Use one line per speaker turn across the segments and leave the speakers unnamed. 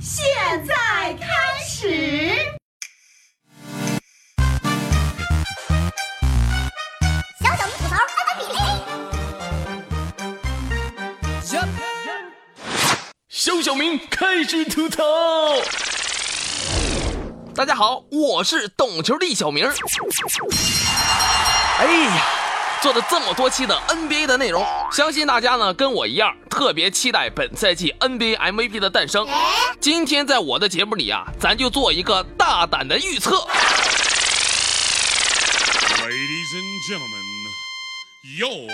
现在开始。
小小明吐槽开开比
嘿。小小明开始吐槽。大家好，我是懂球的小明。哎呀，做了这么多期的 NBA 的内容，相信大家呢跟我一样特别期待本赛季 NBA MVP 的诞生。今天在我的节目里啊，咱就做一个大胆的预测。
Ladies and gentlemen, your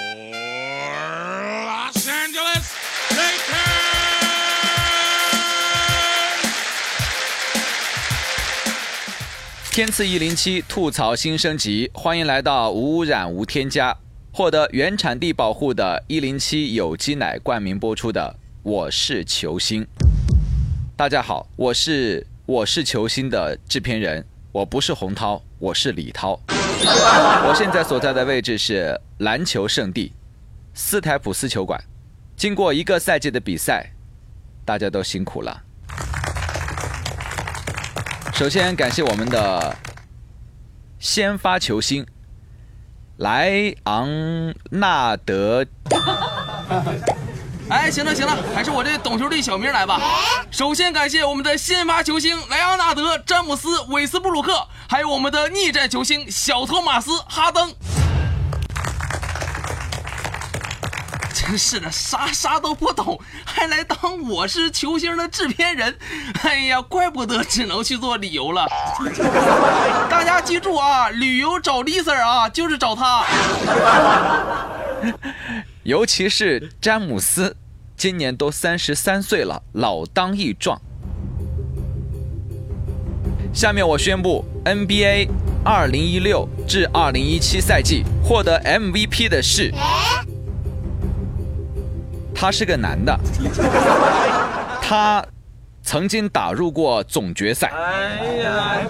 Los Angeles
天赐一零七吐槽新升级，欢迎来到无污染无添加、获得原产地保护的一零七有机奶冠名播出的《我是球星》。大家好，我是《我是球星》的制片人，我不是洪涛，我是李涛。我现在所在的位置是篮球圣地斯台普斯球馆。经过一个赛季的比赛，大家都辛苦了。首先感谢我们的先发球星莱昂纳德。
哎，行了行了，还是我这懂球的小名来吧。首先感谢我们的先发球星莱昂纳德、詹姆斯、韦斯布鲁克，还有我们的逆战球星小托马斯、哈登。真 是的，啥啥都不懂，还来当我是球星的制片人。哎呀，怪不得只能去做旅游了。大家记住啊，旅游找 Lisa 啊，就是找他。
尤其是詹姆斯，今年都三十三岁了，老当益壮。下面我宣布，NBA 二零一六至二零一七赛季获得 MVP 的是。他是个男的，他曾经打入过总决赛。哎呀，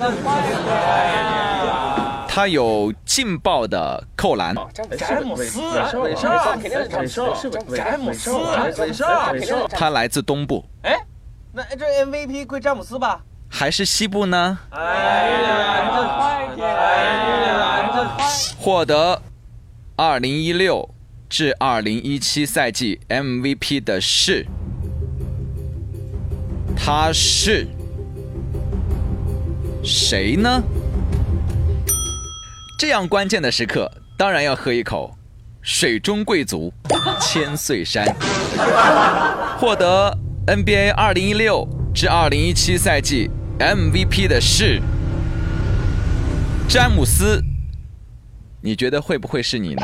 他有劲爆的扣篮。
詹姆斯，韦少，肯定是韦少，詹姆斯，韦少，
他来自东部。
哎，那这 MVP 归詹姆斯吧？
还是西部呢？哎呀，这快点！哎呀，这获得二零一六。至二零一七赛季 MVP 的是，他是谁呢？这样关键的时刻，当然要喝一口水中贵族千岁山。获得 NBA 二零一六至二零一七赛季 MVP 的是詹姆斯。你觉得会不会是你呢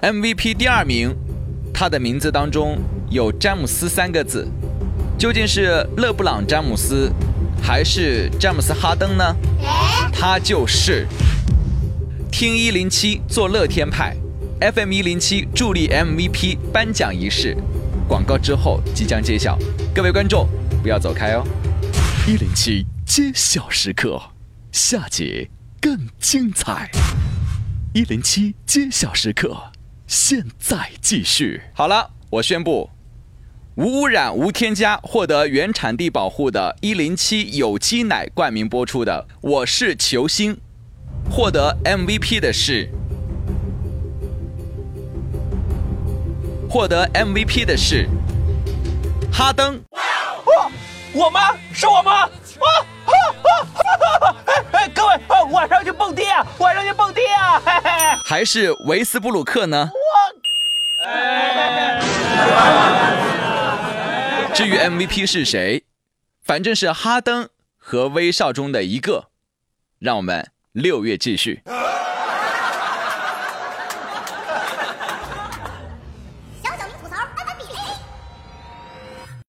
？MVP 第二名，他的名字当中有詹姆斯三个字，究竟是勒布朗詹姆斯，还是詹姆斯哈登呢？他就是听一零七做乐天派，FM 一零七助力 MVP 颁奖仪式，广告之后即将揭晓，各位观众不要走开哦！一零七揭晓时刻，下节。更精彩！一零七揭晓时刻，现在继续。好了，我宣布，无污染、无添加，获得原产地保护的一零七有机奶冠名播出的《我是球星》，获得 MVP 的是，获得 MVP 的是哈登。
哦，我吗？是我吗？啊！各位，晚
还是维斯布鲁克呢？至于 MVP 是谁，反正是哈登和威少中的一个。让我们六月继续。